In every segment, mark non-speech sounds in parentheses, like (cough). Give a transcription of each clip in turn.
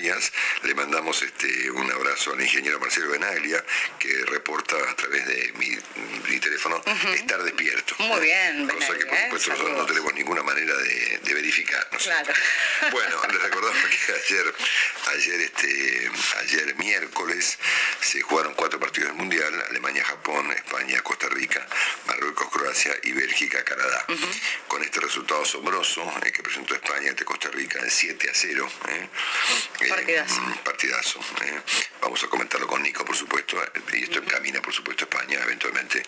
Días. Le mandamos este, un abrazo al ingeniero Marcelo Benaglia, que reporta a través de mi, mi teléfono estar despierto. Muy bien, Cosa que por Benaglia, ¿eh? supuesto nosotros no tenemos ninguna manera de, de verificar. (laughs) Bueno, les recordamos que ayer, ayer, este, ayer miércoles se jugaron cuatro partidos del Mundial, Alemania, Japón, España, Costa Rica, Marruecos, Croacia y Bélgica, Canadá. Con este resultado asombroso eh, que presentó España ante Costa Rica en 7 a 0. eh, eh, Partidazo. partidazo. eh. Vamos a comentarlo con Nico, por supuesto, eh, y esto encamina, por supuesto, España eventualmente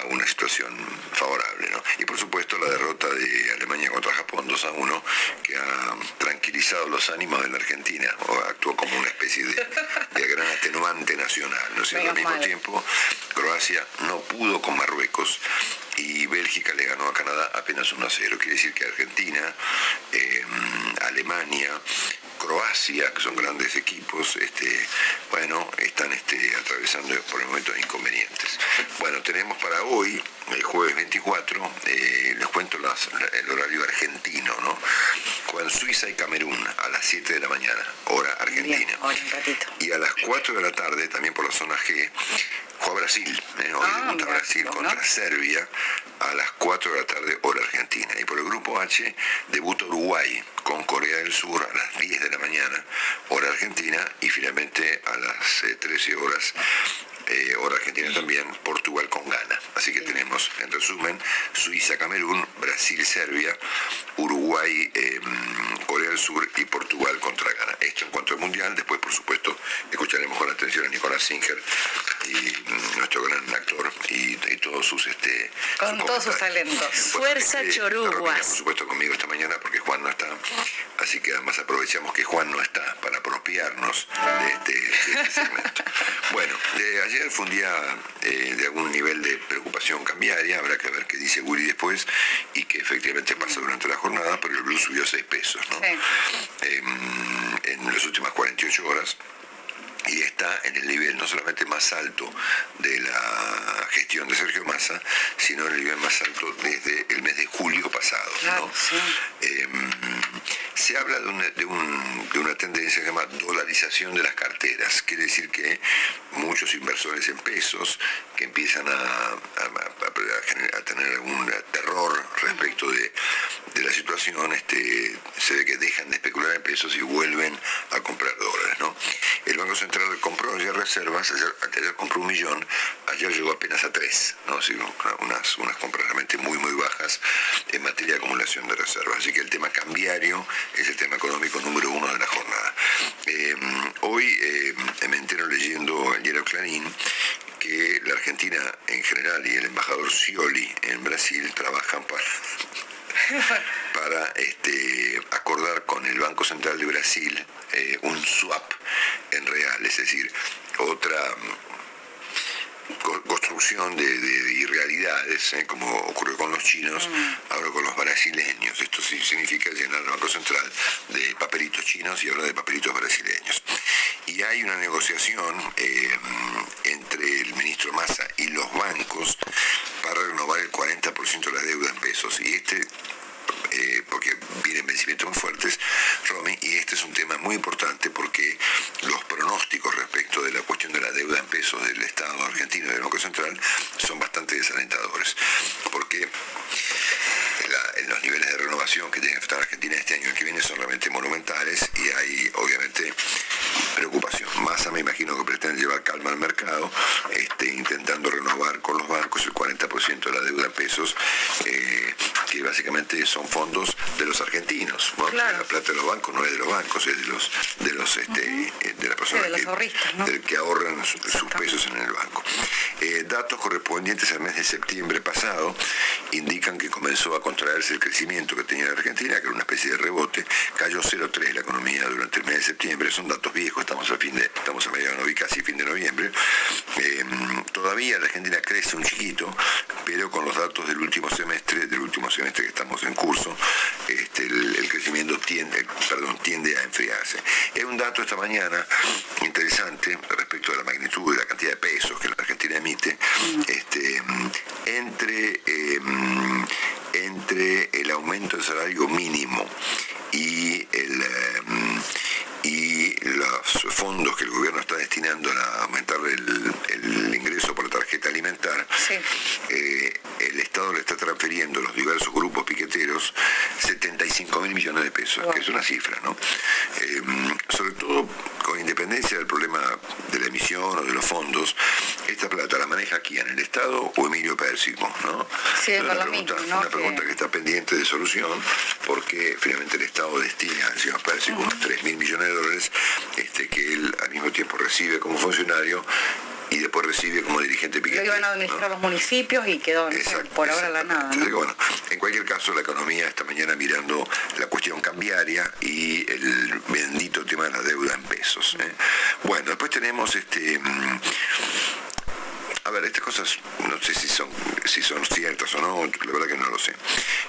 a una situación favorable. ¿no? Y por supuesto la derrota de Alemania contra Japón 2 a 1, que ha tranquilizado los ánimos de la Argentina, o actuó como una especie de, de gran atenuante nacional. ¿no cierto? Al mismo tiempo, Croacia no pudo con Marruecos y Bélgica le ganó a Canadá apenas 1 a 0. Quiere decir que Argentina, eh, Alemania, Croacia, que son grandes equipos, este, bueno, están este, atravesando por el momento inconvenientes. Bueno, tenemos para hoy, el jueves 24, eh, les cuento las- la- el horario argentino, ¿no? Juegan Suiza y Camerún a las 7 de la mañana, hora argentina. Bien, ahora un ratito. Y a las 4 de la tarde, también por la zona G, juega Brasil. ¿eh? Hoy Ah, debuta Brasil bueno. contra Serbia a las 4 de la tarde, hora argentina. Y por el grupo H, debuta Uruguay con Corea del Sur a las 10 de la mañana, hora argentina. Y finalmente a las eh, 13 horas, eh, hora argentina también, Portugal con Ghana. Así que tenemos, en resumen, Suiza-Camerún, Brasil-Serbia, Uruguay, eh, Corea del Sur y Portugal contra Ghana. Esto en cuanto al Mundial. Después, por supuesto, escucharemos con atención a Nicolás Singer y mm, nuestro gran actor y, y todos sus... Este, Con todos sus talentos. Bueno, Fuerza este, Choruguas. Por supuesto conmigo esta mañana porque Juan no está. Así que además aprovechamos que Juan no está para apropiarnos de este, de este segmento. (laughs) bueno, de ayer fue un día eh, de algún nivel de preocupación cambiaria, habrá que ver qué dice Willy después y que efectivamente pasa durante la jornada, pero el blue subió 6 pesos, ¿no? Sí. Em, en las últimas 48 horas y está en el nivel no solamente más alto de la gestión de Sergio Massa, sino en el nivel más alto desde el mes de julio pasado. ¿no? Claro, sí. Em, se habla de una, de, un- de una tendencia que se llama dolarización de las carteras, quiere decir que muchos inversores en pesos que empiezan a, a tener algún terror respecto de, de la situación, este, se ve que dejan de especular en pesos y vuelven a comprar dólares. ¿no? El Banco Central compró ayer reservas, ayer, ayer compró un millón, ayer llegó apenas a tres, ¿no? Así, unas, unas compras realmente muy muy bajas en materia de acumulación de reservas. Así que el tema cambiario es el tema económico número uno de la jornada. Eh, hoy eh, me entero leyendo el diario Clarín que la Argentina en general y el embajador Scioli en Brasil trabajan para (laughs) para este, acordar con el Banco Central de Brasil eh, un swap en real, es decir, otra mm, co- construcción de, irrealidades, ¿eh? como ocurrió con los chinos, mm. ahora con los brasileños. Esto significa llenar el Banco Central de papelitos chinos y ahora de papelitos brasileños. Y hay una negociación eh, entre el ministro Massa y los bancos para renovar el 40% de la deuda en pesos. Y este eh, porque vienen vencimientos muy fuertes, Romy, y este es un tema muy importante porque los pronósticos respecto de la cuestión de la deuda en pesos del Estado argentino y del Banco Central son bastante desalentadores, porque en los niveles de renovación que tiene que estar Argentina este año y que viene son realmente monumentales y hay obviamente preocupación. Massa me imagino que pretende llevar calma al mercado, este, intentando renovar con los bancos el 40% de la deuda en pesos, eh, que básicamente son fondos de los argentinos. La plata de los bancos no es de los bancos, es de los de los este, eh, de las personas que, ahorran sus, pesos en el banco. Datos correspondientes al mes de septiembre pasado indican que comenzó a contraerse el crecimiento que tenía la Argentina, que era una especie de rebote, cayó 0,3 la economía durante el mes de septiembre, son datos viejos, estamos a fin de, estamos a mediados de casi fin de noviembre. Eh, todavía la Argentina crece un chiquito, pero con los datos del último semestre, del último semestre que estamos en curso, este, el, crecimiento tiende, perdón, tiende a enfriarse. Es un dato esta mañana interesante respecto a la magnitud y la cantidad de pesos que la Argentina emite, este, entre, em, entre el aumento del salario mínimo y el em, y los fondos que el gobierno está destinando a aumentar el, ingreso por tarjeta alimentar, eh, el Estado le está transfiriendo a los diversos grupos piqueteros 75 mil millones de pesos, que es una cifra, ¿no? Eh, sobre todo con independencia del problema de la emisión o de los fondos, esta plata la maneja quién, el Estado o Emilio Pérsico, ¿no? Sí, es una, pregunta, una pregunta que está pendiente de solución porque finalmente el Estado destina al señor Pérsico unos 3 mil millones de dólares este, que él al mismo tiempo recibe como funcionario y después recibe como dirigente piquetero. Lo iban a administrar los municipios y quedó por ahora la nada. bueno, en cualquier caso la economía esta mañana mirando la cuestión cambiaria y el bendito tema de la deuda en pesos. ¿eh? Bueno, después tenemos este mm, a ver, estas cosas no sé si son, si son ciertas o no, la verdad que no lo sé.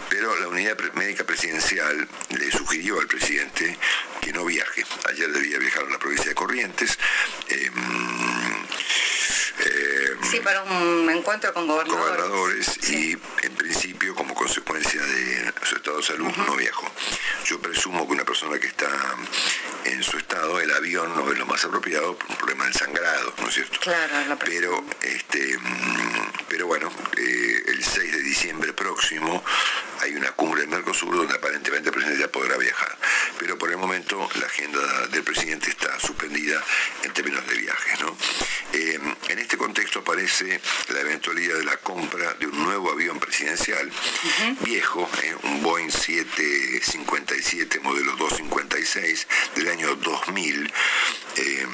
Pero la unidad médica presidencial le sugirió al presidente que no viaje. Ayer debía viajar a la provincia de Corrientes. Em, em, sí, para un encuentro con gobernadores. Gobernadores y en principio como consecuencia de su estado de salud no viajó. Yo presumo que una persona que está en su estado, el avión no es lo más apropiado por un problema del sangrado, ¿no es cierto? Claro, Pero, este, mm, pero bueno, eh, el 6 de diciembre próximo hay una cumbre del Mercosur donde aparentemente el presidente ya podrá viajar. Pero por el momento la agenda del presidente está suspendida en términos de viajes. ¿no? Eh, en este contexto aparece la eventualidad de la compra de un nuevo avión presidencial, viejo, eh, un Boeing 757 modelo 256 del año 2000, em,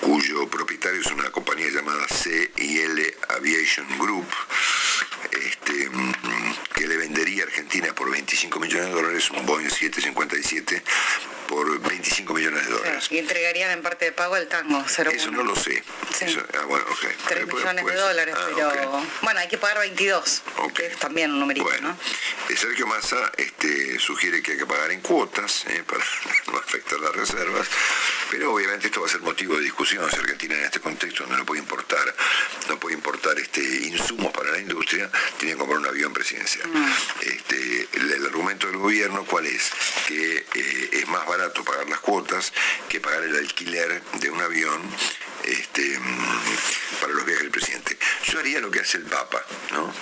cuyo propietario es una compañía llamada CIL Aviation Group, este, que le vendería a Argentina por 25 millones de dólares un Boeing 757 por 25 millones de dólares. y entregarían en parte de pago el tango. Eso no lo sé. ah, bueno, 3 millones de dólares, ah, pero bueno, hay que pagar 22, que es también un numerito. Bueno, eh, Sergio Massa este, sugiere que hay que pagar en cuotas eh, (laughs) para no afectar las reservas, pero obviamente esto va a ser motivo de discusión si Argentina en este contexto no puede importar, no puede importar este insumos para la industria, tiene que comprar un avión presidencial. Mm. Este, el, argumento del gobierno, ¿cuál es? Que eh, es más barato pagar las cuotas que pagar el alquiler de un avión este, para los viajes del presidente. Yo haría lo que hace el Papa, ¿no?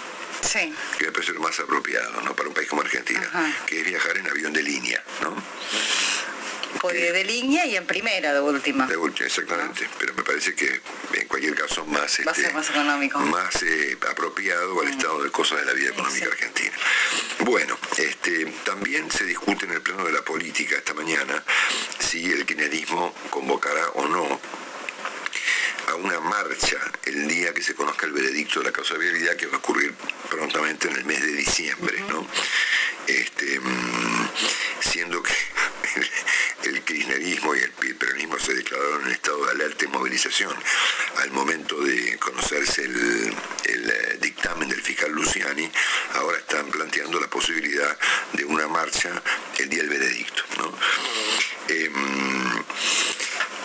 Sí. Que me parece lo más apropiado, ¿no? Para un país como Argentina, que es viajar en avión de línea, ¿no? De línea y en primera de última. De última, exactamente. Pero me parece que en cualquier caso más, este, más económico. Más eh, apropiado al mm. estado de cosas de la vida económica argentina. Bueno, este, también se discute en el plano de la política esta mañana si el kirchnerismo convocará o no a una marcha el día que se conozca el veredicto de la causa de vialidad que va a ocurrir prontamente en el mes de diciembre, ¿no? Este, mm, siendo que (laughs) el kirchnerismo y el peronismo se declararon en estado de alerta y movilización al momento de conocerse el, eh, dictamen del fiscal Luciani, ahora están planteando la posibilidad de una marcha el día del veredicto. Em,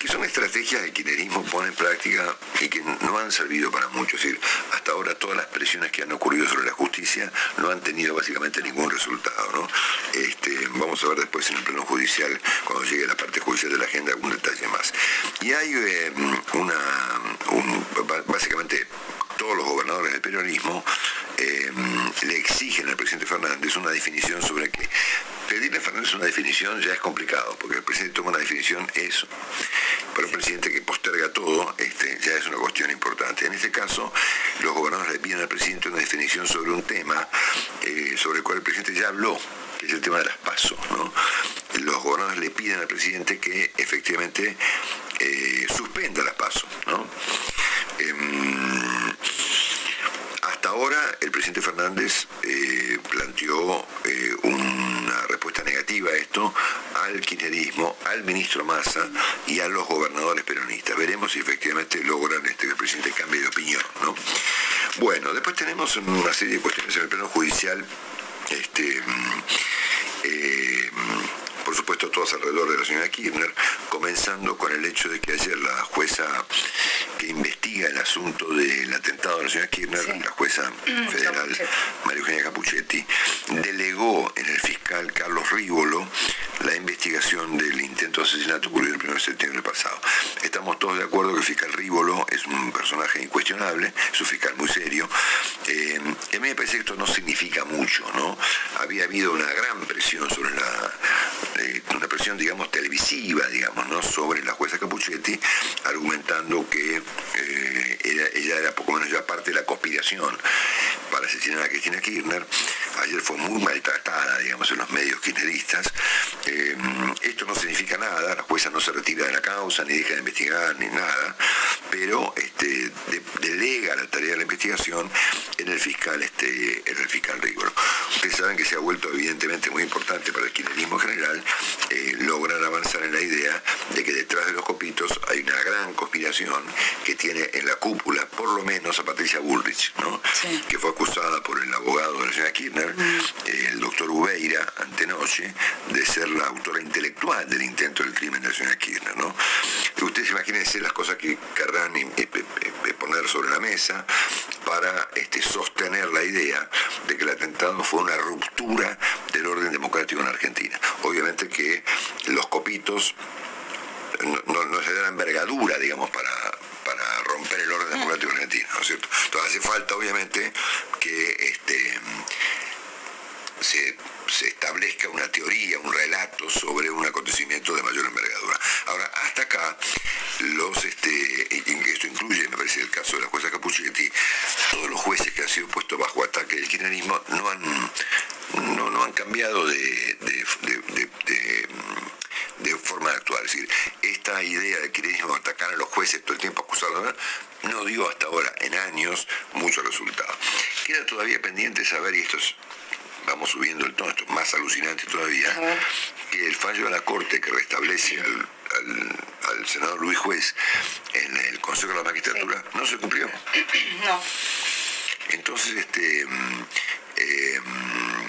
que son estrategias que el kirchnerismo pone en práctica y que no han servido para mucho. Es decir, hasta ahora todas las presiones que han ocurrido sobre la justicia no han tenido básicamente ningún resultado. ¿no? Este, vamos a ver después en el pleno judicial, cuando llegue la parte judicial de la agenda, algún detalle más. Y hay eh, una, básicamente todos los gobernadores del peronismo eh, le exigen al presidente Fernández una definición sobre que pedirle a Fernández una definición ya es complicado, porque el presidente toma una definición eso. Para un presidente que posterga todo, este, ya es una cuestión importante. En este caso, los gobernadores le piden al presidente una definición sobre un tema eh, sobre el cual el presidente ya habló, que es el tema de las pasos. Los gobernadores le piden al presidente que efectivamente eh, suspenda las pasos. ¿no? Em, ahora el presidente Fernández eh, planteó eh, una respuesta negativa a esto al kirchnerismo, al ministro Massa y a los gobernadores peronistas. Veremos si efectivamente logran este, que el presidente cambie de opinión. ¿no? Bueno, después tenemos una serie de cuestiones en el plano judicial. Este, mm, eh, por supuesto todos alrededor de la señora Kirchner, comenzando con el hecho de que ayer la jueza que investiga el asunto del atentado de la señora Kirchner, la jueza mm, federal María Eugenia Capuchetti, delegó en el fiscal Carlos Rívolo la investigación del intento de asesinato ocurrido el 1 de septiembre pasado. Estamos todos de acuerdo que el fiscal Rívolo es un personaje incuestionable, es un fiscal muy serio. Eh, a mí me parece que esto no significa mucho, ¿no? Había habido una gran presión sobre la eh, una presión, digamos, televisiva, digamos, ¿no? sobre la jueza Capuchetti, argumentando que eh, ella era poco menos ya parte de la conspiración para asesinar a Cristina Kirchner. Ayer fue muy maltratada, digamos, en los medios kirchneristas. Eh, esto no significa nada, la jueza no se retira de la causa, ni deja de investigar, ni nada, pero este, delega la tarea de la investigación en el fiscal, este, en el fiscal Rigoro. Ustedes saben que se ha vuelto evidentemente muy importante para el kirchnerismo en general eh, logran avanzar en la idea de que detrás de los copitos hay una gran conspiración que tiene en la cúpula, por lo menos a Patricia Bullrich, que fue acusada por el abogado de la señora Kirchner, mm. el doctor Ubeira, antenoche, de ser la autora intelectual del intento del crimen de la señora Kirchner. ¿no? Ustedes imagínense las cosas que querrán poner sobre la mesa para este, sostener la idea de que el atentado fue una ruptura del orden democrático en Argentina. Obviamente que los copitos no, se dan la envergadura, digamos, para, para romper el orden democrático argentino, ¿no es cierto? Entonces hace falta, obviamente, que este, se, establezca una teoría, un relato sobre un acontecimiento de mayor envergadura. Ahora, hasta acá, los, este, esto incluye, me parece, el caso de la jueza Capuchetti, todos los jueces que han sido puestos bajo ataque del kirchnerismo no han, no, han cambiado de, de, forma de actuar. Es decir, esta idea de kirchnerismo atacar a los jueces todo el tiempo, acusarlos, no dio hasta ahora, en años, muchos resultados. Queda todavía pendiente saber, y esto es vamos subiendo el tono, esto es más alucinante todavía, que el fallo de la Corte que restablece al, senador Luis Juez en el Consejo de la Magistratura no se cumplió. (clears throat) No. Entonces, este, mm, eh, mm,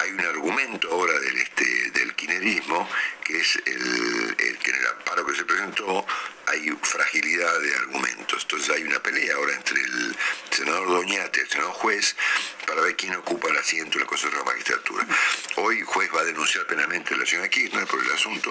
hay un argumento ahora del, este, del quinerismo, que es el, que en el amparo que se presentó hay fragilidad de argumentos. Entonces hay una pelea ahora entre el senador Doñate y el senador juez para ver quién ocupa el asiento en el Consejo de la Magistratura. Hoy juez va a denunciar penalmente a la señora Kirchner por el asunto.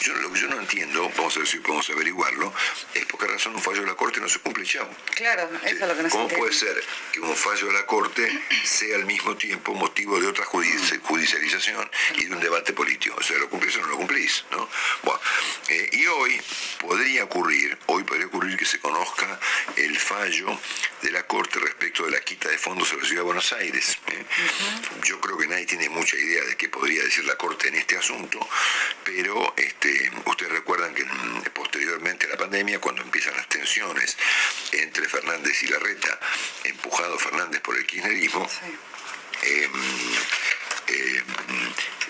Yo, lo que yo no entiendo, vamos a ver si podemos averiguarlo, es por qué razón un fallo de la Corte no se cumple chao. Claro, eso es lo que no ¿Cómo puede ser que un fallo de la Corte sea al mismo tiempo motivo de otra judicialización y de un debate político? O sea, lo cumplís o no lo cumplís, ¿no? Bueno, eh, y hoy podría ocurrir, hoy podría ocurrir que se conozca el fallo de la Corte respecto de la quita de fondos a la Ciudad de Buenos Aires. ¿eh? Yo creo que nadie tiene mucha idea de qué podría decir la Corte en este asunto, pero este, ustedes recuerdan que mm, posteriormente a la pandemia, cuando empiezan las tensiones entre Fernández y Larreta, empujado Fernández por el kirchnerismo, em, em,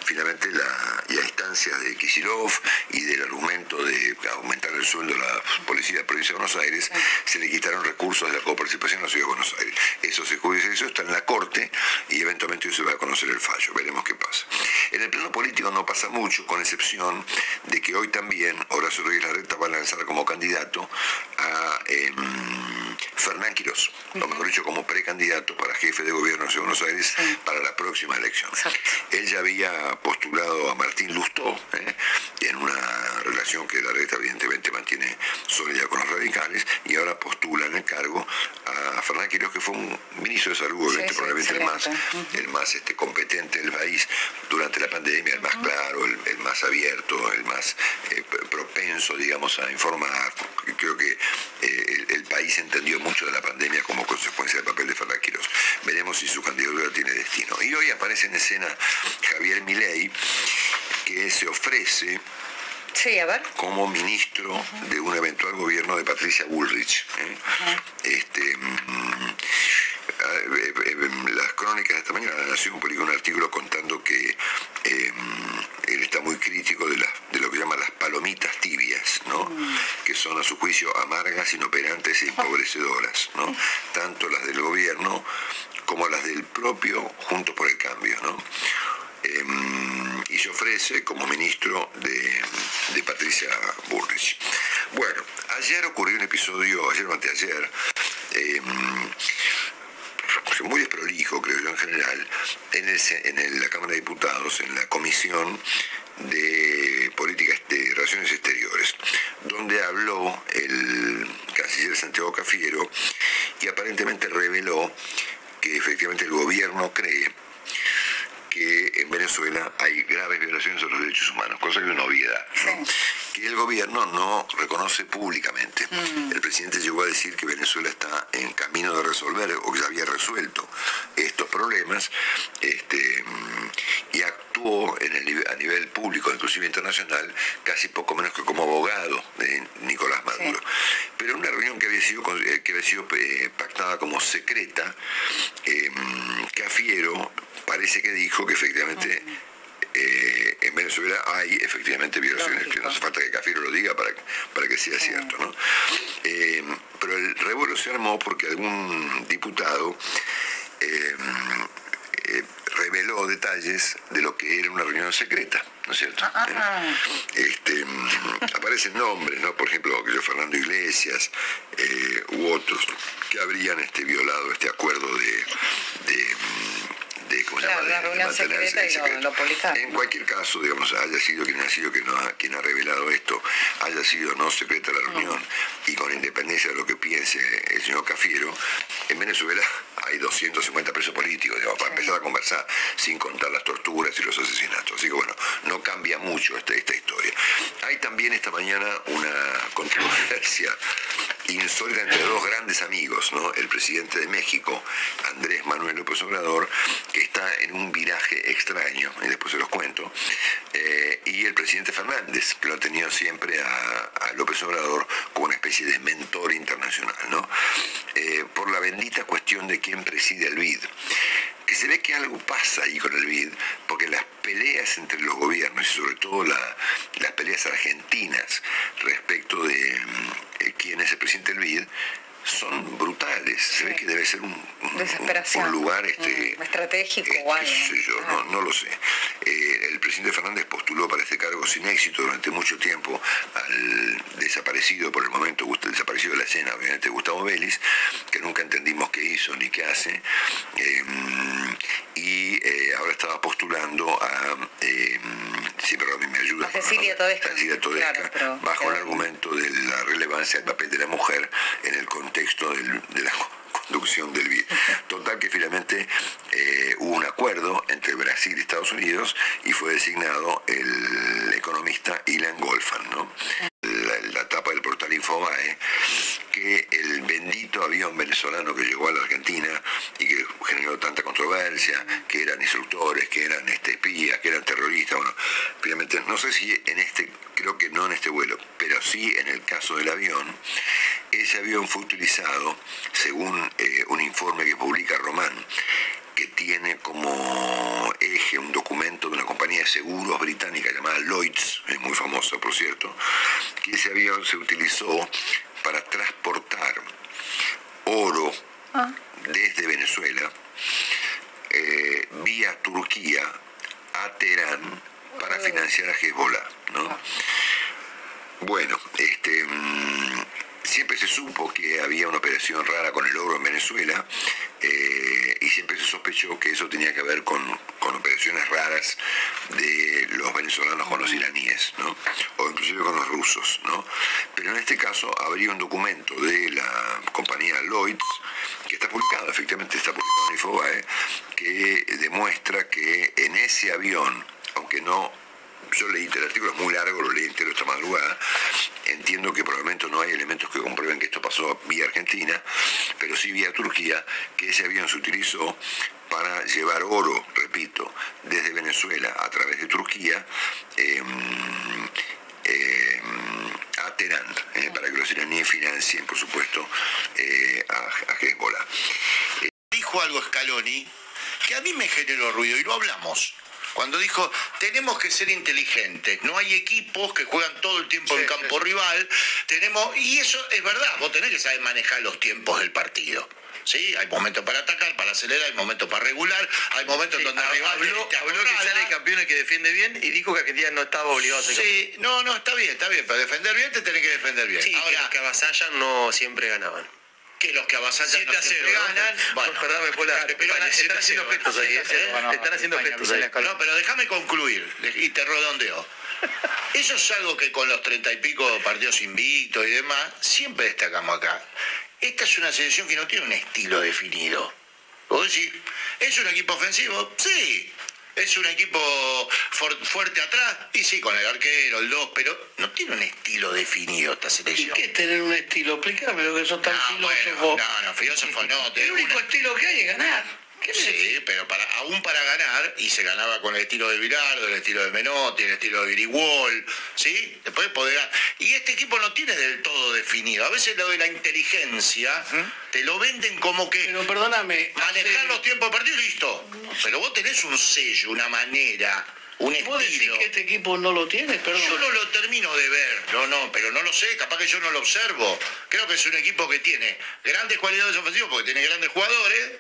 finalmente la, y a instancias de Kisilov y del argumento de aumentar el sueldo de la policía de la provincia de Buenos Aires, se le quitaron recursos de la coparticipación en la ciudad de Buenos Aires. Eso se eso está en la corte y eventualmente se va a conocer el fallo, veremos qué pasa. En el plano político no pasa mucho, con excepción de que hoy también Horacio Rodríguez Larreta va a lanzar como candidato a em, Fernán Quirós, lo mejor dicho, como precandidato para jefe de gobierno de Buenos Aires para la próxima elección. Él ya había postulado a Martín Lustó ¿eh? en una relación que la reta evidentemente mantiene sólida con los radicales y ahora postula en el cargo a Fernán Quirós, que fue un ministro de salud, probablemente el más, el más este, competente del país durante la pandemia, el más claro, el, más abierto, el más eh, propenso, digamos, a informar. Creo que eh, el, país entendió mucho de la pandemia como consecuencia del papel de Fernán Quirós. Veremos si su candidatura tiene destino. Y hoy aparece en escena Javier Milei, que se ofrece como ministro de un eventual gobierno de Patricia Bullrich. ¿eh? este, mm, eh, las crónicas de esta mañana, la Nación publicó un artículo contando que él está muy crítico de, de lo que llama las palomitas tibias, ¿no? Mm. que son a su juicio amargas, inoperantes e empobrecedoras, ¿no? (laughs) tanto las del gobierno como las del propio Juntos por el Cambio. ¿no? Em, y se ofrece como ministro de, Patricia Bullrich. Bueno, ayer ocurrió un episodio, ayer o anteayer, em, muy desprolijo, creo yo en general, en, en la Cámara de Diputados, en la Comisión de Políticas de Relaciones Exteriores, donde habló el canciller Santiago Cafiero y aparentemente reveló que efectivamente el gobierno cree que en Venezuela hay graves violaciones de los derechos humanos, cosa que es una obviedad, que el gobierno no reconoce públicamente. Mm. El presidente llegó a decir que Venezuela está en camino de resolver o que ya había resuelto estos problemas este, y actuó en el, a nivel público, inclusive internacional, casi poco menos que como abogado de Nicolás Maduro. Pero una reunión que había sido, eh, que había sido eh, pactada como secreta, eh, Cafiero parece que dijo que efectivamente eh, en Venezuela hay efectivamente violaciones, que no hace falta que Cafiero lo diga para, para que sea cierto. ¿no? Eh, pero el revuelo se armó porque algún diputado eh, reveló detalles de lo que era una reunión secreta, ¿no es cierto? Ah, ah. Este, aparecen nombres, ¿no? Por ejemplo, que yo, Fernando Iglesias u otros que habrían este, violado este acuerdo de en cualquier caso, digamos, haya sido quien ha sido quien, ha, quien ha revelado esto, haya sido no secreta la reunión y con independencia de lo que piense el señor Cafiero, en Venezuela hay 250 presos políticos, digamos, para empezar a conversar, sin contar las torturas y los asesinatos. Así que bueno, no cambia mucho esta, esta historia. Hay también esta mañana una controversia insólita entre dos grandes amigos, ¿no? El presidente de México, Andrés Manuel López Obrador, que está en un viraje extraño, y después se los cuento, eh, y el presidente Fernández, que lo ha tenido siempre a, López Obrador como una especie de mentor internacional, ¿no? Eh, por la bendita cuestión de quién preside el BID que se ve que algo pasa ahí con el BID, porque las peleas entre los gobiernos y sobre todo las peleas argentinas respecto de quién es el presidente del BID son brutales. Se ve que debe ser un, lugar este, mm, estratégico este, no, no, lo sé. Eh, el presidente Fernández postuló para este cargo sin éxito durante mucho tiempo al desaparecido, por el momento desaparecido de la escena, obviamente Gustavo Vélez, que nunca entendimos qué hizo ni qué hace. Em, y eh, ahora estaba postulando a, eh, sí, me ayuda. Cecilia Todesca. Cecilia Todesca, bajo el argumento de la relevancia del papel de la mujer en el contexto de la conducción del BID. Total que finalmente eh, hubo un acuerdo entre Brasil y Estados Unidos y fue designado el economista Ilan Golfan, ¿no? La, tapa del portal Infobae, que el bendito avión venezolano que llegó a la Argentina y que generó tanta controversia, que eran instructores, que eran este, espías, que eran terroristas, bueno, finalmente no sé si en este, creo que no en este vuelo, pero sí en el caso del avión, ese avión fue utilizado, según eh, un informe que publica Román, que tiene como eje, un documento de una compañía de seguros británica llamada Lloyds, es muy famosa por cierto, que ese avión se utilizó para transportar oro ah. desde Venezuela eh, vía Turquía a Teherán para financiar a Hezbollah. ¿no? Bueno, este, mm, siempre se supo que había una operación rara con el oro en Venezuela eh, y siempre se sospechó que eso tenía que ver con, operaciones raras de los venezolanos con los iraníes, ¿no? o inclusive con los rusos. ¿no? Pero en este caso habría un documento de la compañía Lloyds, que está publicado, efectivamente está publicado en Infobae, que demuestra que en ese avión, aunque no yo leí el artículo, es muy largo, lo leí entero esta madrugada. Entiendo que probablemente no hay elementos que comprueben que esto pasó vía Argentina, pero sí vía Turquía, que ese avión se utilizó para llevar oro, repito, desde Venezuela a través de Turquía. Em, em, a Teherán, eh, para que los iraníes financien, por supuesto, eh, a, a Hezbollah. Dijo algo Scaloni que a mí me generó ruido y lo hablamos cuando dijo, tenemos que ser inteligentes, no hay equipos que juegan todo el tiempo en campo rival, tenemos, y eso es verdad, vos tenés que saber manejar los tiempos del partido. Sí, hay momentos para atacar, para acelerar, hay momentos para regular, hay momentos donde el rival habló, te habló que sale campeón que defiende bien y dijo que Argentina no estaba obligado a ser Sí, no, no, está bien, está bien, para defender bien te tenés que defender bien. Sí, Ahora, que avasallan no siempre ganaban que los que avasallan no siempre ganan. Bueno, perdóname, Pola, pero están haciendo gestos ahí. ¿eh? Están haciendo gestos ahí. No, pero déjame concluir y te redondeo. Eso es algo que con los treinta y pico partidos invictos y demás, siempre destacamos acá. Esta es una selección que no tiene un estilo definido. ¿Vos decís, ¿es un equipo ofensivo? Sí. Es un equipo fuerte atrás, y sí, con el arquero, el 2, pero no tiene un estilo definido esta selección. ¿Y qué es tener un estilo? Explícame lo que sos tan no, filósofo. no, no, filósofo no. El único estilo que hay es ganar sí, pero para, aún para ganar, y se ganaba con el estilo de Virardo, el estilo de Menotti, el estilo de Viriguol, ¿sí? Después poder ganar. Y este equipo no tiene del todo definido. A veces lo de la inteligencia te lo venden como que. Pero perdóname. Manejar los tiempos partido, listo. Pero vos tenés un sello, una manera. Un ¿Vos decís que este equipo no lo tiene? Perdón. Yo no lo termino de ver, no, no, pero no lo sé, capaz que yo no lo observo. Creo que es un equipo que tiene grandes cualidades ofensivas porque tiene grandes jugadores,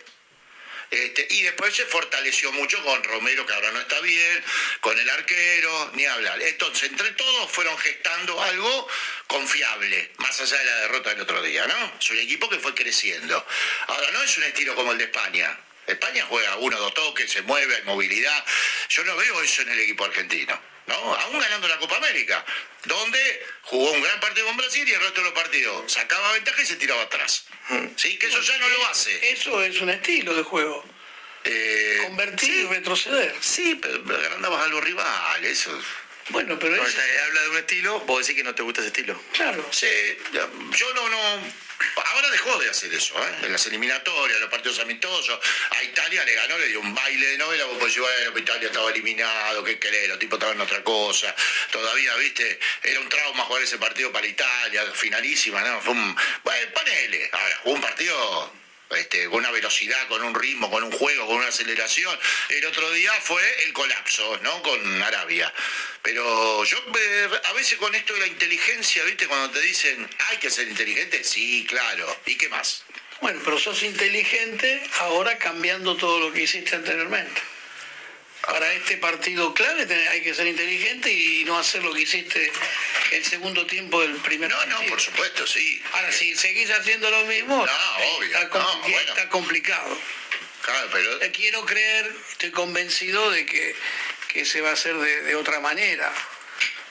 este, y después se fortaleció mucho con Romero, que ahora no está bien, con el arquero, ni hablar. Entonces, entre todos fueron gestando algo confiable, más allá de la derrota del otro día, ¿no? Es un equipo que fue creciendo. Ahora, no es un estilo como el de España. España juega uno, dos toques, se mueve, hay movilidad. Yo no veo eso en el equipo argentino. ¿no? Aún ganando la Copa América, donde jugó un gran partido con Brasil y el resto de los partidos sacaba ventaja y se tiraba atrás. ¿Sí? Que eso ya no lo hace. Eso es un estilo de juego. Eh, Convertir y retroceder. Sí, pero, ganabas a los rivales. Eso. Bueno, pero eso... habla de un estilo, vos decís que no te gusta ese estilo. Claro. Sí, yo no, no, Ahora dejó de hacer eso, ¿eh? en las eliminatorias, en los partidos amistosos. A Italia le ganó, le dio un baile de novela, vos podés decir, bueno, Italia estaba eliminado, qué querés, los tipos estaban en otra cosa. Todavía, viste, era un trauma jugar ese partido para Italia, finalísima, ¿no? Fue un. Bueno, ponele. Ahora, jugó un partido este, con una velocidad, con un ritmo, con un juego, con una aceleración. El otro día fue el colapso, ¿no? Con Arabia. Pero yo eh, a veces con esto de la inteligencia, ¿viste? Cuando te dicen, hay que ser inteligente, sí, claro. ¿Y qué más? Bueno, pero sos inteligente ahora cambiando todo lo que hiciste anteriormente para este partido clave hay que ser inteligente y no hacer lo que hiciste el segundo tiempo del primer no, No, por supuesto, sí. Ahora, si seguís haciendo lo mismo, está, complicado. Claro, pero... Quiero creer, estoy convencido de que, se va a hacer de, otra manera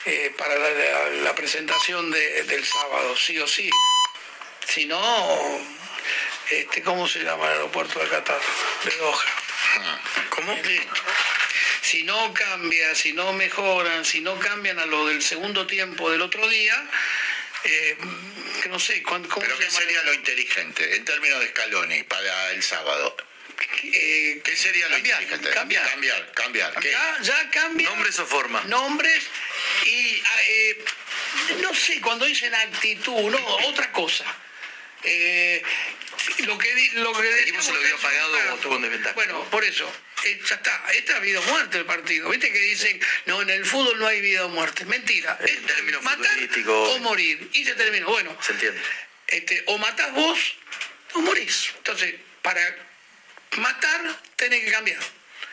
eh, para la, presentación del sábado, sí o sí. Si no, este, ¿cómo se llama el aeropuerto de Qatar? De Doha. Ah. ¿Cómo? Listo si no cambia, si no mejoran, si no cambian a lo del segundo tiempo del otro día, eh, no sé, ¿cómo ¿Pero qué sería lo inteligente en términos de Scaloni para el sábado? Eh, ¿Qué sería lo inteligente? Cambiar. Cambiar, cambiar. Ya, cambia. ¿Nombres o forma? Nombres y, ah, eh, no sé, cuando dicen actitud, no, otra cosa. Eh, lo que lo que el equipo se lo había pagado o desventaja. Bueno, por eso eh, ya está, esta ha vida o muerte el partido. ¿Viste que dicen, no, en el fútbol no hay vida o muerte? Mentira. En términos matar o morir. Y se terminó. Bueno, se entiende. Este, o matás vos o morís. Entonces, para matar tenés que cambiar.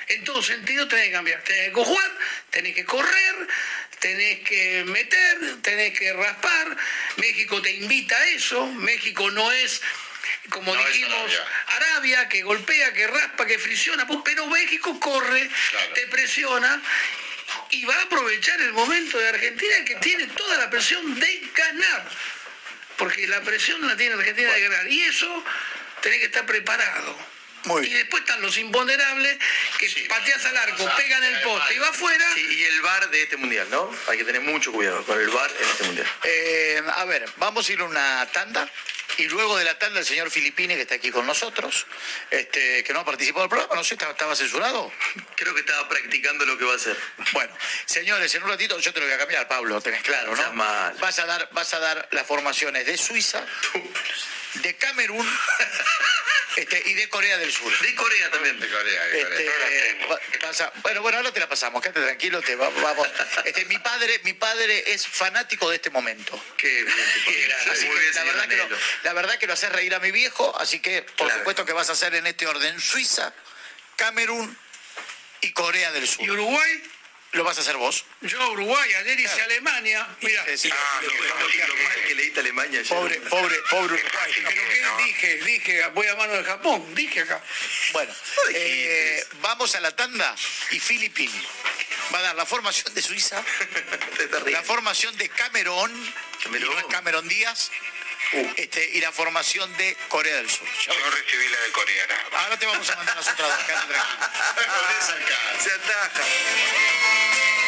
En todo sentido tenés que cambiar. Tenés que jugar, tenés que correr, tenés que meter, tenés que raspar. México te invita a eso. México no es como dijimos, Arabia. que golpea, que raspa, que fricciona, pues, pero México corre, te presiona y va a aprovechar el momento de Argentina que tiene toda la presión de ganar. Porque la presión la tiene Argentina de ganar. Y eso tenés que estar preparado. y después están los imponderables que pateas al arco, pegan el poste y va afuera. y el bar de este mundial, ¿no? Hay que tener mucho cuidado con el bar en este mundial. Eh, a ver, vamos a ir a una tanda. Y luego de la tanda, el señor Filipini, que está aquí con nosotros, este, que no ha participado del programa, no sé, ¿estaba censurado? Creo que estaba practicando lo que va a hacer. Bueno, señores, en un ratito yo te lo voy a cambiar, Pablo, tenés claro, ¿no? Vas a dar, vas a dar las formaciones de Suiza, de Camerún (laughs) este, y de Corea del Sur. De Corea también. De Corea, de Corea. bueno, bueno, ahora te la pasamos, quédate tranquilo, te vamos. Este, mi padre, mi padre es fanático de este momento. Qué bien, la, verdad que lo, la verdad que lo hace reír a mi viejo, así que por supuesto que vas a hacer en este orden Suiza, Camerún y Corea del Sur. ¿Y Uruguay? Lo vas a hacer vos. Yo Uruguay, ayer hice Alemania. Mira, ah, lo, mal que leíste Alemania. Pobre, pobre, pobre Uruguay. Pero ¿qué dije? Dije, voy a mano de Japón. Dije acá. Bueno, eh, vamos a la tanda y Filipini va a dar la formación de Suiza, (laughs) la formación de Camerón, Camerón, Camerón Díaz. Uh. Este, y la formación de Corea del Sur. Yo recibí la de Corea. Ahora te vamos a mandar las otras dos, Se ataja. se pone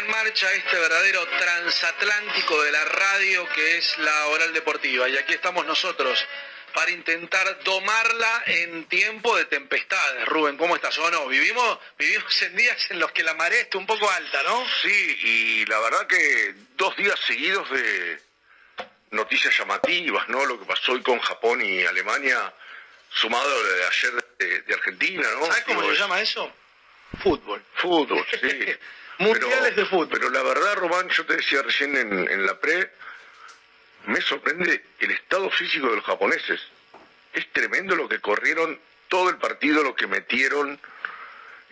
en marcha este verdadero transatlántico de la radio que es la oral deportiva. Y aquí estamos nosotros para intentar domarla en tiempo de tempestades. Rubén, ¿cómo estás? ¿O no? Vivimos, vivimos en días en los que la marea está un poco alta, ¿no? Sí, y la verdad que dos días seguidos de noticias llamativas, ¿no? Lo que pasó hoy con Japón y Alemania, sumado a de ayer de, Argentina, ¿no? ¿Sabes cómo se llama eso? Fútbol. Fútbol, sí. (laughs) Mundiales de fútbol. Pero la verdad, Román, yo te decía recién en, la pre, me sorprende el estado físico de los japoneses. Es tremendo lo que corrieron todo el partido, lo que metieron.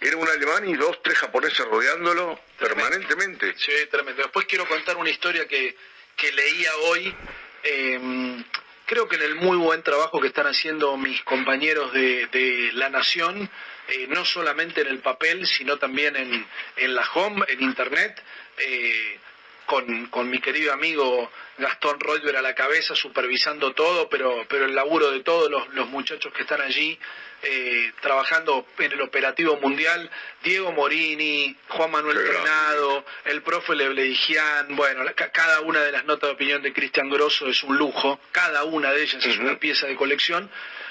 Era un alemán y dos, tres japoneses rodeándolo permanentemente. Sí, tremendo. Después quiero contar una historia que, que leía hoy. Em, creo que en el muy buen trabajo que están haciendo mis compañeros de, de La Nación, eh, no solamente en el papel, sino también en, en la home, en internet, eh, con, mi querido amigo Gastón Roger a la cabeza, supervisando todo, pero, pero el laburo de todos los, muchachos que están allí eh, trabajando en el operativo mundial, Diego Morini, Juan Manuel Fernado, el profe Lebleigian, bueno, cada una de las notas de opinión de Cristian Grosso es un lujo, cada una de ellas es una pieza de colección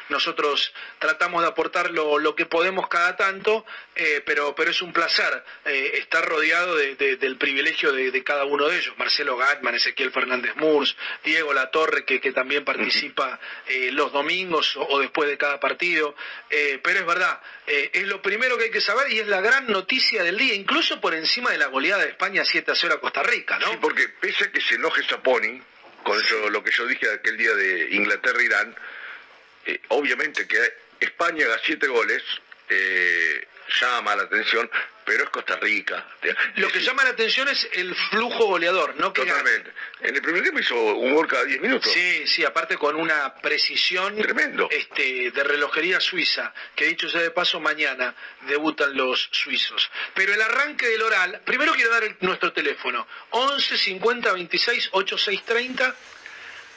nosotros tratamos de aportar lo, que podemos cada tanto, eh, pero, pero es un placer eh, estar rodeado del privilegio de, cada uno de ellos. Marcelo Gatman, Ezequiel Fernández Murs, Diego Latorre, que, que también participa eh, los domingos o, después de cada partido. pero es verdad, es lo primero que hay que saber y es la gran noticia del día, incluso por encima de la goleada de España 7 a 0 a Costa Rica, ¿no? Sí, porque pese a que se enoje Saponi, con eso, lo que yo dije aquel día de Inglaterra-Irán, eh, obviamente que España haga siete goles eh, llama la atención, pero es Costa Rica. Lo que llama la atención es el flujo goleador, no que Totalmente. En el primer tiempo hizo un gol cada 10 minutos. Sí, sí, aparte con una precisión tremendo este, de relojería suiza, que dicho sea de paso, mañana debutan los suizos. Pero el arranque del oral, primero quiero dar nuestro teléfono, 11 50 26 86 30,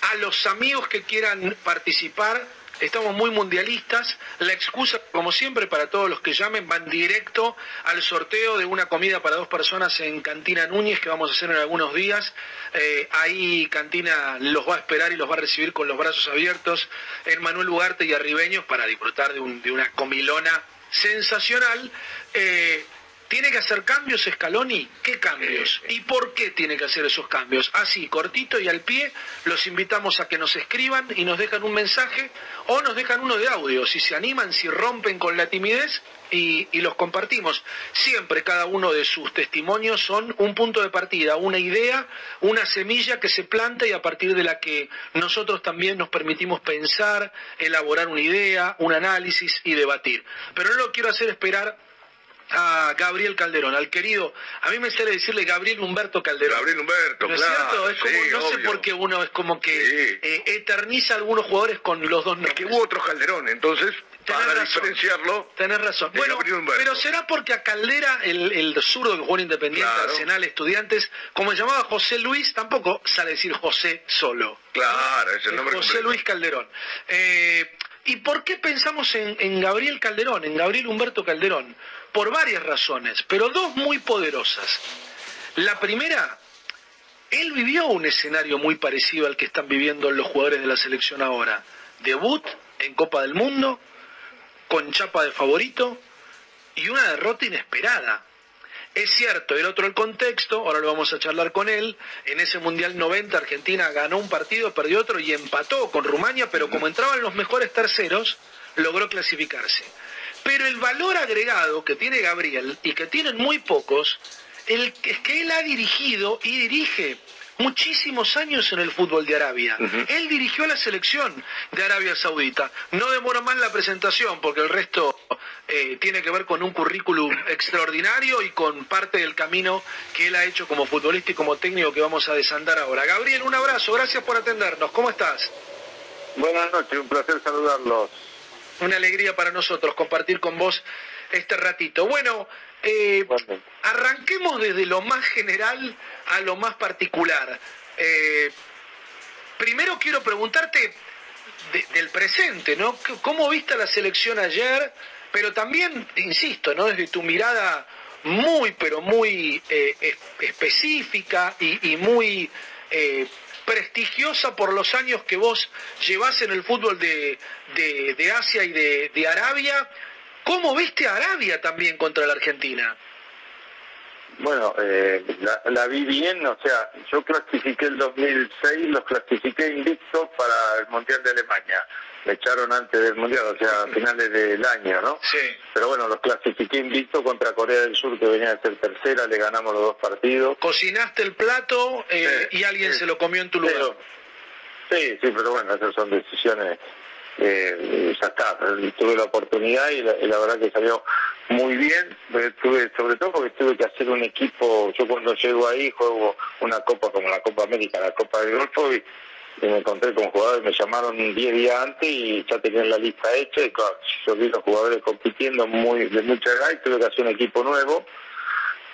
a los amigos que quieran participar estamos muy mundialistas. La excusa, como siempre, para todos los que llamen, van directo al sorteo de una comida para dos personas en Cantina Núñez que vamos a hacer en algunos días. Eh, ahí Cantina los va a esperar y los va a recibir con los brazos abiertos en Manuel Ugarte y Arribeños para disfrutar de, una comilona sensacional. Eh, ¿Tiene que hacer cambios Scaloni? ¿Qué cambios? ¿Y por qué tiene que hacer esos cambios? Así, cortito y al pie, los invitamos a que nos escriban y nos dejan un mensaje o nos dejan uno de audio, si se animan, si rompen con la timidez y, los compartimos. Siempre cada uno de sus testimonios son un punto de partida, una idea, una semilla que se planta y a partir de la que nosotros también nos permitimos pensar, elaborar una idea, un análisis y debatir. Pero no lo quiero hacer esperar a Gabriel Calderón, al querido, a mí me sale decirle Gabriel Humberto Calderón. Gabriel Humberto, ¿No es cierto? Es como, no sé por qué uno es como que eh, eterniza a algunos jugadores con los dos nombres. Es que hubo otro Calderón, entonces para diferenciarlo. Tenés razón. Bueno, pero será porque a Caldera, el, el zurdo que jugó en Independiente, Arsenal, Estudiantes, como se llamaba José Luis, tampoco sale decir José solo. Claro, es el nombre José Luis Calderón. Eh, ¿Y por qué pensamos en Gabriel Calderón, en Gabriel Humberto Calderón? Por varias razones, pero dos muy poderosas. La primera, él vivió un escenario muy parecido al que están viviendo los jugadores de la selección ahora. Debut en Copa del Mundo, con chapa de favorito y una derrota inesperada. Es cierto, era otro el contexto, ahora lo vamos a charlar con él. En ese Mundial 90 Argentina ganó un partido, perdió otro y empató con Rumania, pero como entraban los mejores terceros, logró clasificarse. Pero el valor agregado que tiene Gabriel y que tienen muy pocos, es que él ha dirigido y dirige muchísimos años en el fútbol de Arabia. Él dirigió la selección de Arabia Saudita. No demora más la presentación porque el resto eh, tiene que ver con un currículum (laughs) extraordinario y con parte del camino que él ha hecho como futbolista y como técnico que vamos a desandar ahora. Gabriel, un abrazo, gracias por atendernos. ¿Cómo estás? Buenas noches, un placer saludarlos una alegría para nosotros compartir con vos este ratito. Bueno, eh, arranquemos desde lo más general a lo más particular. Eh, primero quiero preguntarte del presente, ¿no? ¿Cómo viste la selección ayer? Pero también, insisto, ¿no? Desde tu mirada muy, pero muy eh, específica y, y muy prestigiosa por los años que vos llevás en el fútbol de, de, Asia y de, de, Arabia. ¿Cómo viste Arabia también contra la Argentina? Bueno, eh, la, vi bien, o sea, yo clasifiqué el 2006, los clasifiqué invictos para el Mundial de Alemania me echaron antes del Mundial, o sea, a finales del año, ¿no? Sí. Pero bueno, los clasifiqué invicto contra Corea del Sur, que venía de ser tercera, le ganamos los dos partidos. ¿Cocinaste el plato eh, y alguien se lo comió en tu lugar? sí, sí, pero bueno, esas son decisiones, eh, ya está, tuve la oportunidad y la, verdad que salió muy bien, tuve, sobre todo porque tuve que hacer un equipo, yo cuando llego ahí juego una copa como la Copa América, la Copa del Golfo, y me encontré con jugadores, me llamaron 10 días antes y ya tenían la lista hecha y yo vi los jugadores compitiendo muy de mucha edad y tuve que hacer un equipo nuevo,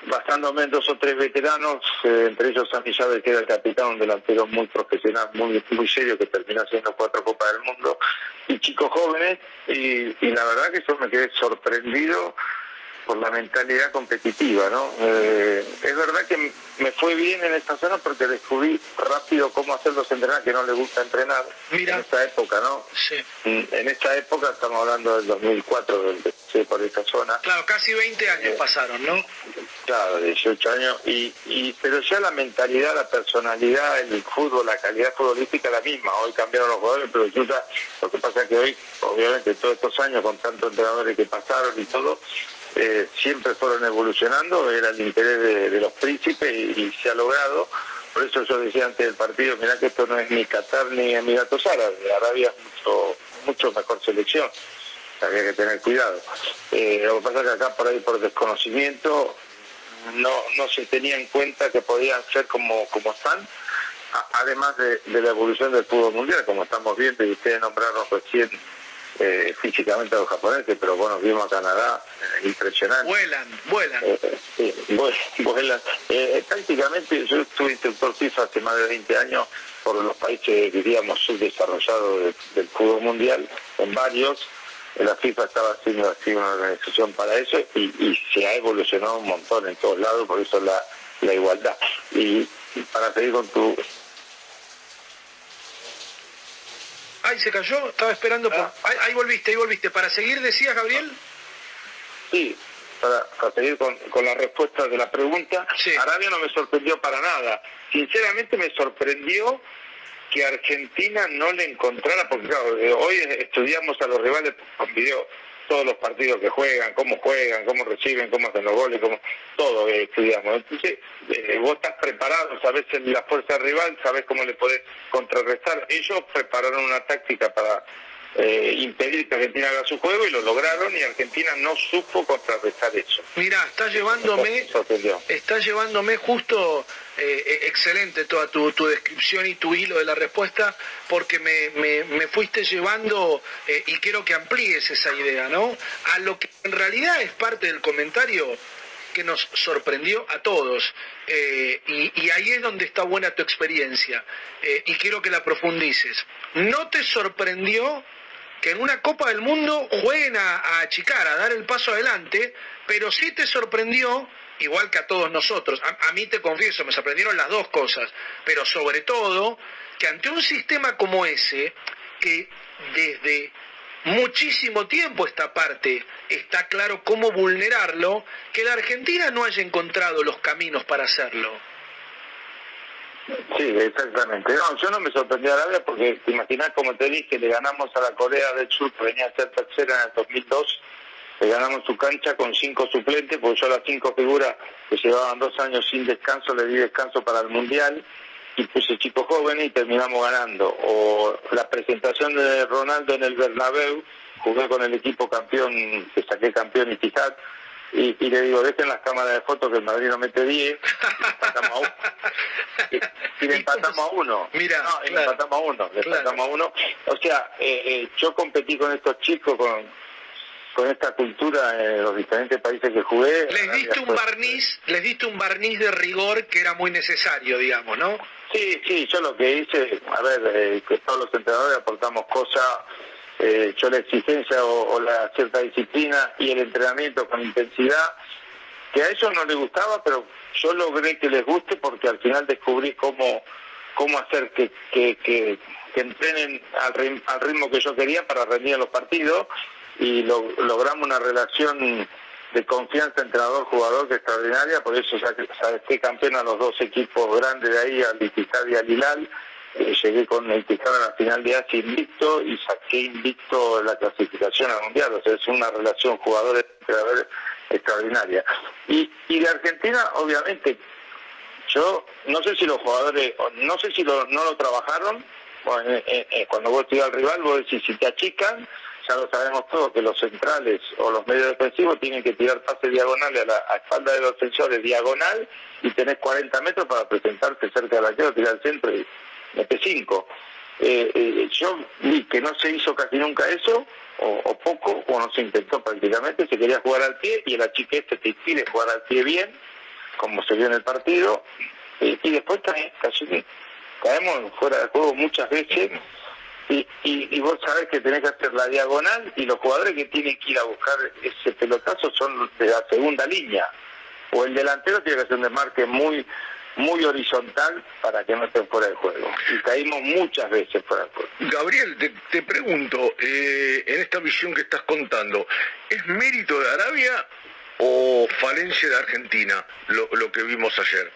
basándome en dos o tres veteranos, eh, entre ellos Sammy Chávez que era el capitán, un delantero muy profesional, muy, muy serio que terminó haciendo cuatro Copas del Mundo, y chicos jóvenes, y, y la verdad que yo me quedé sorprendido por la mentalidad competitiva, ¿no? Eh, es verdad que me fue bien en esta zona porque descubrí rápido cómo hacerlos entrenar, que no les gusta entrenar Mira. en esta época, ¿no? Sí. En esta época estamos hablando del 2004, donde empecé por esta zona. Claro, casi 20 años Eh, pasaron, ¿no? Claro, 18 años, y, y pero ya la mentalidad, la personalidad, el fútbol, la calidad futbolística la misma. Hoy cambiaron los jugadores, pero resulta, lo que pasa es que hoy, obviamente, todos estos años con tantos entrenadores que pasaron y todo, eh, siempre fueron evolucionando, era el interés de, los príncipes y, se ha logrado. Por eso yo decía antes del partido, mirá que esto no es ni Qatar ni Emiratos Árabes, Arabia es mucho, mucho mejor selección había que tener cuidado. Eh, lo que pasa es que acá por ahí por desconocimiento no, no se tenía en cuenta que podían ser como, como están, además de, de la evolución del fútbol mundial, como estamos viendo, y ustedes nombraron recién eh, físicamente a los japoneses, pero bueno, vimos a Canadá, eh, impresionante. Vuelan, vuelan. Eh, eh, vuelan. (laughs) Eh, prácticamente yo estuve instructor FIFA hace más de 20 años por los países, diríamos, subdesarrollados de- del fútbol mundial, en varios. La FIFA estaba haciendo así una organización para eso y, y se ha evolucionado un montón en todos lados, por eso la, la igualdad. Y para seguir con tu... Ay, se cayó, estaba esperando por... Ahí, ahí volviste, ahí volviste. Para seguir, decías, Gabriel. Sí, para, para seguir con, con la respuesta de la pregunta, Arabia no me sorprendió para nada. Sinceramente me sorprendió que Argentina no le encontrara, porque claro, eh, hoy estudiamos a los rivales con video todos los partidos que juegan, cómo juegan, cómo reciben, cómo hacen los goles, cómo todo eh, estudiamos. Entonces, eh, vos estás preparado, sabés la fuerza rival, sabés cómo le podés contrarrestar. Ellos prepararon una táctica para eh, impedir que Argentina haga su juego y lo lograron y Argentina no supo contrarrestar eso. Mira, está llevándome, está llevándome justo eh, eh, excelente toda tu, tu descripción y tu hilo de la respuesta, porque me, me- me fuiste llevando eh, y quiero que amplíes esa idea, ¿no? A lo que en realidad es parte del comentario que nos sorprendió a todos. Eh, y, y ahí es donde está buena tu experiencia. Eh, y quiero que la profundices. ¿No te sorprendió que en una Copa del Mundo jueguen a, achicar, a dar el paso adelante, pero sí te sorprendió, igual que a todos nosotros, a, a mí te confieso, me sorprendieron las dos cosas, pero sobre todo que ante un sistema como ese, que desde muchísimo tiempo esta parte está claro cómo vulnerarlo, que la Argentina no haya encontrado los caminos para hacerlo. Sí, exactamente. No, yo no me sorprendí a Arabia porque te como te dije, le ganamos a la Corea del Sur, que venía a ser tercera en el 2002, le ganamos su cancha con cinco suplentes, porque yo a las cinco figuras que llevaban dos años sin descanso, le di descanso para el Mundial y puse chicos jóvenes y terminamos ganando. O la presentación de Ronaldo en el Bernabéu, jugué con el equipo campeón, que saqué campeón y y, y le digo, dejen las cámaras de fotos que el Madrid no mete 10, empatamos a uno. Y, le empatamos a uno. Mira, no, y le claro. empatamos a uno, le Claro. empatamos a uno. O sea, eh, eh, yo competí con estos chicos, con, con esta cultura en los diferentes países que jugué. Les diste un barniz, les diste un barniz de rigor que era muy necesario, digamos, ¿no? Sí, sí, yo lo que hice, a ver, eh, que todos los entrenadores aportamos cosas, eh, yo la exigencia o, la cierta disciplina y el entrenamiento con intensidad, que a ellos no les gustaba, pero yo logré que les guste porque al final descubrí cómo, cómo hacer que, que, entrenen al, al ritmo que yo quería para rendir en los partidos. Y lo- logramos una relación de confianza entrenador-jugador que es extraordinaria, por eso saqué, campeón a los dos equipos grandes de ahí, al Ittihad y al Hilal, Llegué con el Ittihad a la final de Asia invicto y saqué invicto la clasificación al Mundial, o sea, es una relación jugadores-entrenadores extraordinaria. Y, y de Argentina, obviamente, yo no sé si los jugadores, no sé si lo- no lo trabajaron, bueno, eh, eh, eh, cuando vos tiras al rival, vos decís, si te achican, ya lo sabemos todos, que los centrales o los medios defensivos tienen que tirar pases diagonales a la espalda de los defensores, diagonal, y tenés 40 metros para presentarte cerca del arquero, tirar al centro y mete 5. Eh, eh, yo vi que no se hizo casi nunca eso, o, o poco, o no se intentó prácticamente, se quería jugar al pie, y el achique este te impide jugar al pie bien, como se vio en el partido, y, y después también caemos fuera de juego muchas veces Y, y, vos sabés que tenés que hacer la diagonal y los jugadores que tienen que ir a buscar ese pelotazo son de la segunda línea. O el delantero tiene que hacer un desmarque muy muy horizontal para que no estén fuera del juego. Y caímos muchas veces fuera del juego. Gabriel, te, pregunto, eh, en esta visión que estás contando, ¿es mérito de Arabia o falencia de Argentina lo, lo que vimos ayer?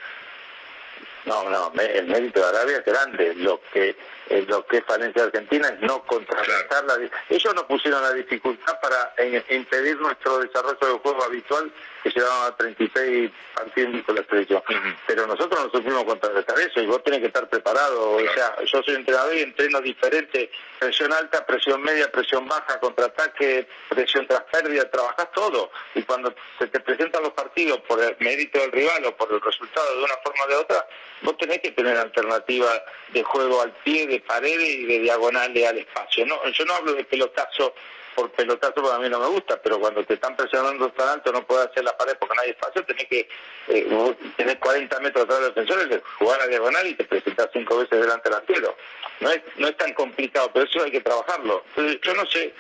No, no, el mérito de Arabia es grande. Lo que eh, lo que es falencia de Argentina es no contrarrestar la... Ellos nos pusieron la dificultad para impedir nuestro desarrollo del juego habitual que llevaba 36 partidos con la selección. Pero nosotros no supimos contrarrestar eso y vos tenés que estar preparado. O sea, yo soy entrenador y entreno diferente. Presión alta, presión media, presión baja, contraataque, presión tras pérdida, trabajás todo. Y cuando se te presentan los partidos por el mérito del rival o por el resultado de una forma o de otra, vos tenés que tener alternativa de juego al pie, de paredes y de diagonales al espacio. No, yo no hablo de pelotazo por pelotazo porque a mí no me gusta, pero cuando te están presionando tan alto no puedes hacer la pared porque no hay espacio, tenés que eh, tener 40 metros atrás del defensor, jugar a diagonal y te presentas cinco veces delante del arquero. No es, no es tan complicado, pero eso hay que trabajarlo. Entonces, yo no sé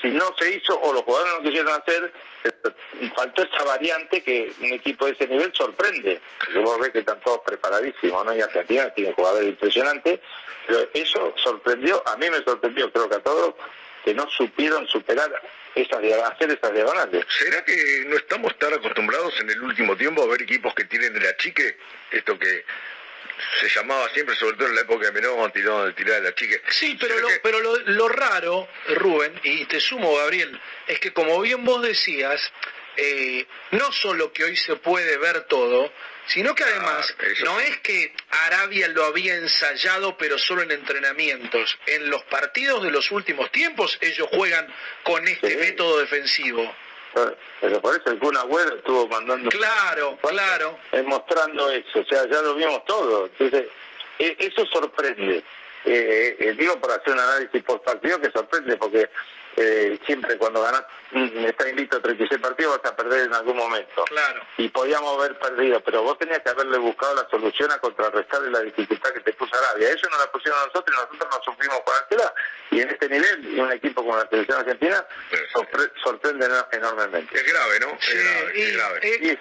si no se hizo o los jugadores no quisieron hacer, faltó esa variante que un equipo de ese nivel sorprende. Vos ves que están todos preparadísimos, ¿no? Y Argentina tiene jugadores impresionantes, pero eso sorprendió, a mí me sorprendió, creo que a todos, que no supieron superar esas hacer esas diagonales. ¿Será que no estamos tan acostumbrados en el último tiempo a ver equipos que tienen el achique? Esto que se llamaba siempre, sobre todo en la época de Menón, tiró tirar de la chique. Sí, pero, lo, pero lo, raro, Rubén, y te sumo, Gabriel, es que como bien vos decías, eh, no solo que hoy se puede ver todo, sino que además no es que Arabia lo había ensayado pero solo en entrenamientos. En los partidos de los últimos tiempos ellos juegan con este método defensivo. Pero por eso el Kun Agüero estuvo mandando... Claro, claro. Mostrando eso, o sea, ya lo vimos todo. Entonces, e, eso sorprende. Eh, eh, digo para hacer un análisis post partido que sorprende porque eh, siempre cuando ganas, mm, está invito a 36 partidos vas a perder en algún momento. Claro. Y podíamos haber perdido, pero vos tenías que haberle buscado la solución a contrarrestarle la dificultad que te puso Arabia. Eso no la pusieron a nosotros y nosotros nos sufrimos jugártela. Y en este nivel, un equipo como la selección argentina, sorprende enormemente. Es grave, ¿no? es grave.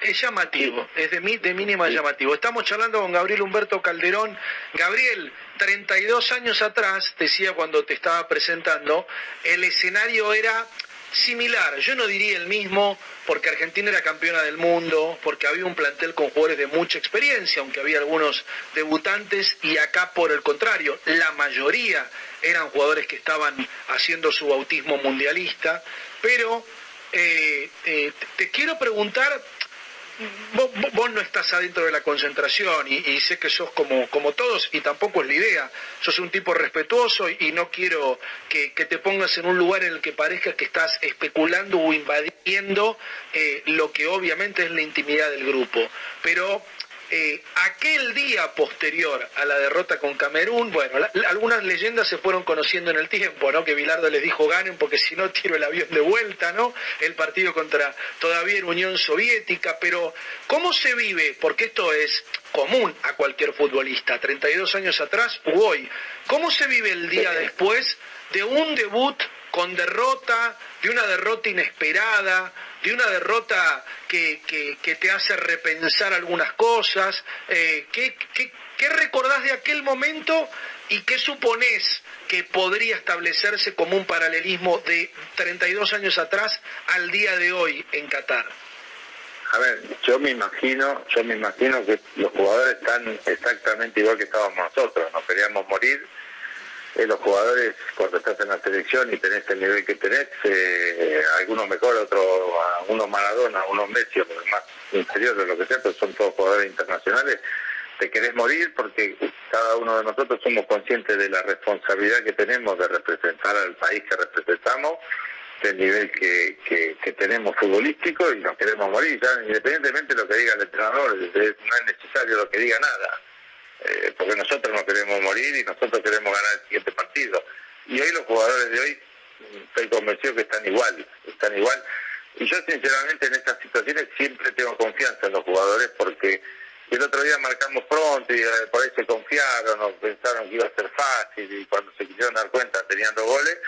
Es, llamativo, es de, de mínima llamativo. Estamos charlando con Gabriel Humberto Calderón. Gabriel, 32 años atrás, decía cuando te estaba presentando, el escenario era similar, yo no diría el mismo, porque Argentina era campeona del mundo, porque había un plantel con jugadores de mucha experiencia, aunque había algunos debutantes, y acá por el contrario, la mayoría eran jugadores que estaban haciendo su bautismo mundialista, pero eh, eh, te quiero preguntar vos, no estás adentro de la concentración y, sé que sos como, como todos y tampoco es la idea. Sos un tipo respetuoso y, no quiero que, te pongas en un lugar en el que parezca que estás especulando o invadiendo eh, lo que obviamente es la intimidad del grupo. Pero eh, aquel día posterior a la derrota con Camerún, bueno, algunas leyendas se fueron conociendo en el tiempo, ¿no? Que Bilardo les dijo ganen porque si no tiro el avión de vuelta, ¿no? El partido contra todavía en Unión Soviética, pero ¿cómo se vive? Porque esto es común a cualquier futbolista, 32 años atrás u hoy. ¿Cómo se vive el día después de un debut con derrota, de una derrota inesperada, de una derrota que, que, te hace repensar algunas cosas. Eh, ¿qué, qué, recordás de aquel momento y qué suponés que podría establecerse como un paralelismo de 32 años atrás al día de hoy en Qatar? A ver, yo me imagino, yo me imagino que los jugadores están exactamente igual que estábamos nosotros, nos queríamos morir, eh, los jugadores cuando estás en la selección y tenés el nivel que tenés, eh, algunos mejor, otros, algunos Maradona, algunos Messi, los más inferiores, lo que sea, pero son todos jugadores internacionales, te querés morir porque cada uno de nosotros somos conscientes de la responsabilidad que tenemos de representar al país que representamos, del nivel que, que, tenemos futbolístico y nos queremos morir, ya independientemente de lo que diga el entrenador, no es necesario lo que diga nada eh, porque nosotros no queremos morir y nosotros queremos ganar el siguiente partido. Y hoy los jugadores de hoy, estoy convencido que están igual, están igual. Y yo sinceramente en estas situaciones siempre tengo confianza en los jugadores porque el otro día marcamos pronto y eh, por ahí se confiaron o pensaron que iba a ser fácil y cuando se quisieron dar cuenta tenían dos goles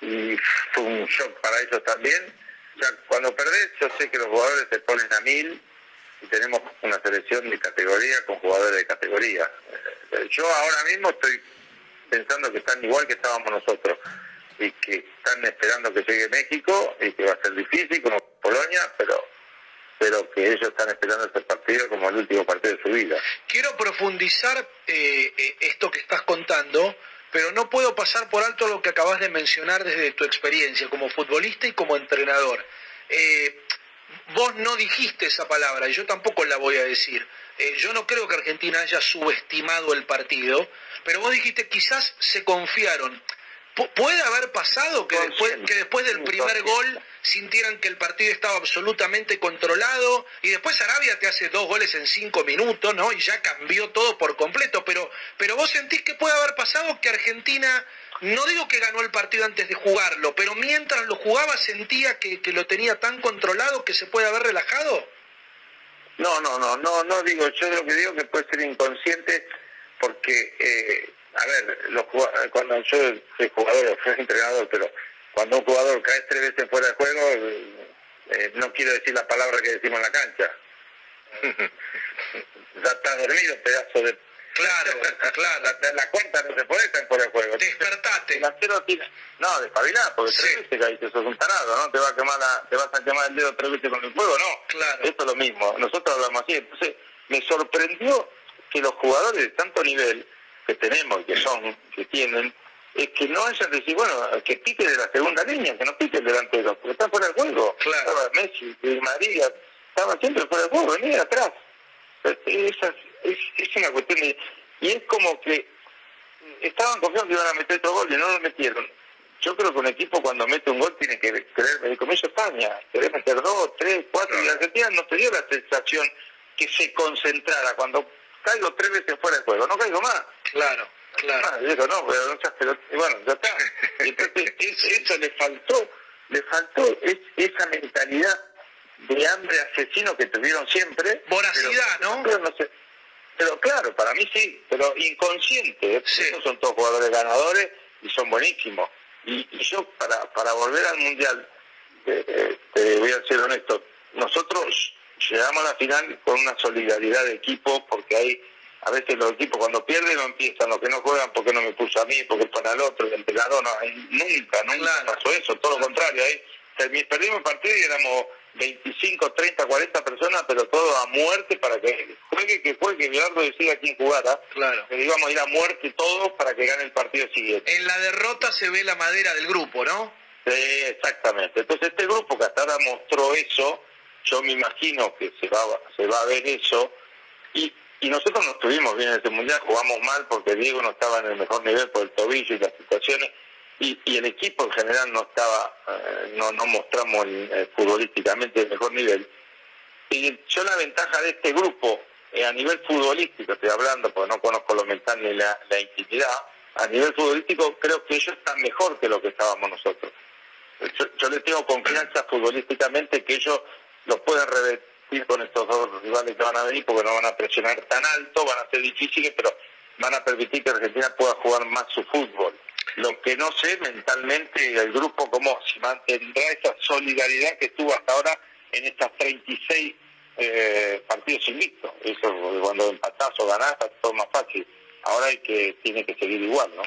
y fue un shock para ellos también. O sea, cuando perdés yo sé que los jugadores se ponen a mil y tenemos una selección de categoría con jugadores de categoría. Eh, yo ahora mismo estoy pensando que están igual que estábamos nosotros y que están esperando que llegue México y que va a ser difícil como Polonia, pero pero que ellos están esperando este partido como el último partido de su vida. Quiero profundizar eh, eh, esto que estás contando, pero no puedo pasar por alto lo que acabas de mencionar desde tu experiencia como futbolista y como entrenador. Vos no dijiste esa palabra, y yo tampoco la voy a decir. yo no creo que Argentina haya subestimado el partido, pero vos dijiste quizás se confiaron. ¿Puede haber pasado que después, que después del primer gol sintieran que el partido estaba absolutamente controlado y después Arabia te hace dos goles en cinco minutos, ¿no? Y ya cambió todo por completo, pero, pero vos sentís que puede haber pasado que Argentina, no digo que ganó el partido antes de jugarlo, pero mientras lo jugaba sentía que, lo tenía tan controlado que se puede haber relajado. No, no, no, no, no digo, yo lo que digo que puede ser inconsciente porque... Eh a ver, los cuando yo soy jugador, soy entrenador, pero cuando un jugador cae tres veces fuera de juego, eh, no quiero decir la palabra que decimos en la cancha. (laughs) ya está dormido, pedazo de... Claro, claro. La, la, cuenta no se puede estar fuera de juego. Despertate. Tiene... No, despabilá, porque tres veces caíste, sos un tarado, ¿no? Te, va a quemar la, te vas a quemar el dedo tres veces con el fuego, no. Claro. Esto es lo mismo. Nosotros hablamos así. Entonces, me sorprendió que los jugadores de tanto nivel que tenemos y que son, que tienen, es que no hayan decir, bueno, que pique de la segunda línea, que no pique el delantero, porque están fuera del juego. Claro. Estaba Messi, María, estaban siempre fuera del juego, venía atrás. Esa, es, es una cuestión de... Y es como que estaban confiando que iban a meter otro gol y no lo metieron. Yo creo que un equipo cuando mete un gol tiene que querer, como hizo España, querer meter dos, tres, cuatro, y Argentina no te dio la sensación que se concentrara. Cuando caigo tres veces fuera del juego, no caigo más. Claro, claro. Ah, digo, no, pero, pero bueno, ya está. entonces (laughs) eso le faltó, le faltó esa mentalidad de hambre asesino que tuvieron siempre. Voracidad, ¿no? Pero, no sé, pero claro, para mí sí, pero inconsciente. ¿eh? Esos son todos jugadores ganadores y son buenísimos. Y, yo, para, para volver al Mundial, eh, te voy a ser honesto, nosotros llegamos a la final con una solidaridad de equipo, porque hay a veces los equipos cuando pierden no empiezan, los que no juegan porque no me puso a mí, porque para el otro, el entrenador, no, nunca, nunca pasó eso, todo lo contrario, ahí perdimos el partido y éramos 25, 30, 40 personas, pero todo a muerte para que juegue, que juegue, que Bilardo decida quién jugara. Claro. Que íbamos a ir a muerte todos para que gane el partido siguiente. En la derrota se ve la madera del grupo, ¿no? Sí, exactamente. Entonces este grupo que hasta ahora mostró eso, yo me imagino que se va, se va a ver eso. Y, y nosotros no estuvimos bien en ese mundial, jugamos mal porque Diego no estaba en el mejor nivel por el tobillo y las situaciones. Y, y el equipo en general no estaba, eh, no, no mostramos eh, futbolísticamente el mejor nivel. Y yo la ventaja de este grupo, eh, a nivel futbolístico estoy hablando, porque no conozco lo mental ni la, la intimidad, a nivel futbolístico creo que ellos están mejor que lo que estábamos nosotros. Yo, yo le tengo confianza futbolísticamente que ellos los pueden revertir con estos dos rivales que van a venir porque no van a presionar tan alto, van a ser difíciles, pero van a permitir que Argentina pueda jugar más su fútbol. Lo que no sé mentalmente el grupo cómo si mantendrá esa solidaridad que tuvo hasta ahora en estas 36 eh, partidos invictos. Eso cuando empatás o ganás, todo más fácil. Ahora hay que tiene que seguir igual, ¿no?